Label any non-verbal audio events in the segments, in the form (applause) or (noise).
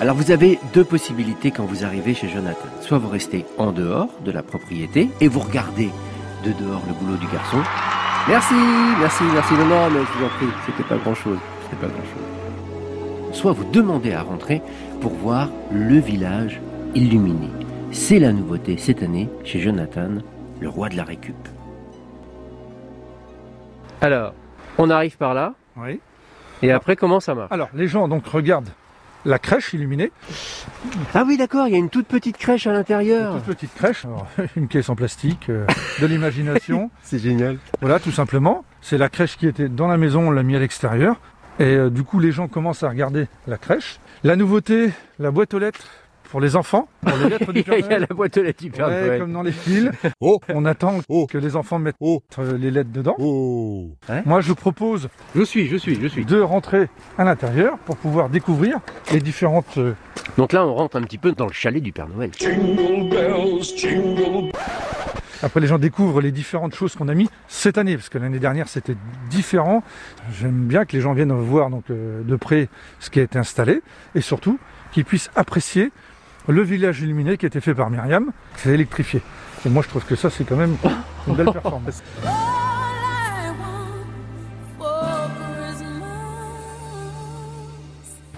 Alors vous avez deux possibilités quand vous arrivez chez Jonathan. Soit vous restez en dehors de la propriété et vous regardez de dehors le boulot du garçon. Merci, merci, merci. Non, non, mais je vous en prie, c'était pas grand chose. C'était pas grand chose. Soit vous demandez à rentrer pour voir le village illuminé. C'est la nouveauté cette année chez Jonathan, le roi de la récup. Alors, on arrive par là, Oui. et après comment ça marche? Alors, les gens donc regardent la crèche illuminée, Ah oui d'accord, il y a une toute petite crèche à l'intérieur. toute petite crèche, Alors, (laughs) une caisse en plastique, euh, de l'imagination. (laughs) C'est génial. voilà, tout simplement. C'est la crèche qui était dans la maison, on l'a mis à l'extérieur. Et euh, du coup, les gens commencent à regarder la crèche. La nouveauté, la boîte aux lettres pour les enfants, pour les lettres du (laughs) Il y a- Père il y a Noël. la boîte aux lettres du Père Ouais, Noël. comme dans les films. Oh. On attend Oh. que les enfants mettent Oh. les lettres dedans. Oh. Moi, je propose Je suis, je suis, je suis. de rentrer à l'intérieur pour pouvoir découvrir les différentes euh, Donc là, on rentre un petit peu dans le chalet du Père Noël. Après, les gens découvrent les différentes choses qu'on a mis cette année, parce que l'année dernière c'était différent. J'aime bien que les gens viennent voir donc euh, de près ce qui a été installé, et surtout qu'ils puissent apprécier le village illuminé qui a été fait par Myriam. C'est électrifié. Et moi, je trouve que ça, c'est quand même une belle (laughs) performance.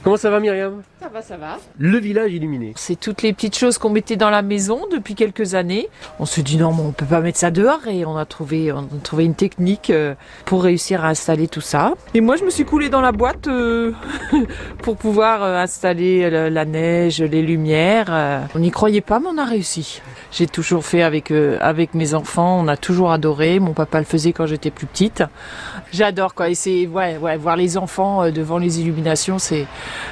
Comment ça va Myriam Ça va, ça va. Le village illuminé. C'est toutes les petites choses qu'on mettait dans la maison depuis quelques années. On se dit non, mais on peut pas mettre ça dehors et on a trouvé, on a trouvé une technique euh, pour réussir à installer tout ça. Et moi, je me suis coulée dans la boîte euh, (laughs) pour pouvoir euh, installer le- la neige, les lumières. On n'y croyait pas, mais on a réussi. J'ai toujours fait avec euh, avec mes enfants. On a toujours adoré. Mon papa le faisait quand j'étais plus petite. J'adore quoi. Et c'est ouais, ouais, voir les enfants devant les illuminations, c'est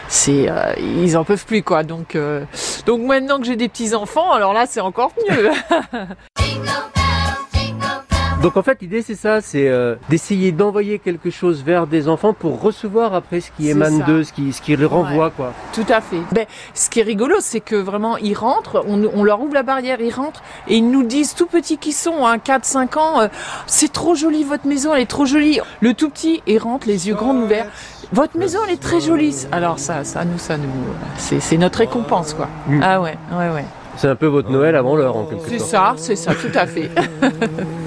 c'est euh, ils en peuvent plus quoi. Donc euh, donc maintenant que j'ai des petits enfants, alors là c'est encore mieux. (laughs) Donc en fait, l'idée c'est ça, c'est euh, d'essayer d'envoyer quelque chose vers des enfants pour recevoir après ce qui C'est émane d'eux, ce qui, ce qui les renvoie quoi. Tout à fait. Ben, ce qui est rigolo, c'est que vraiment, ils rentrent, on, on leur ouvre la barrière, ils rentrent, et ils nous disent, tout petits qu'ils sont, hein, 4, 5 ans, euh, c'est trop joli, votre maison, elle est trop jolie. Le tout petit, il rentre, les yeux grands ouverts. Votre maison, elle est très jolie. Alors ça, ça nous, ça nous, c'est, c'est notre récompense, quoi. Mm. Ah ouais, ouais, ouais. C'est un peu votre Noël avant l'heure en quelque C'est sorte. ça, c'est ça, tout à fait. (laughs)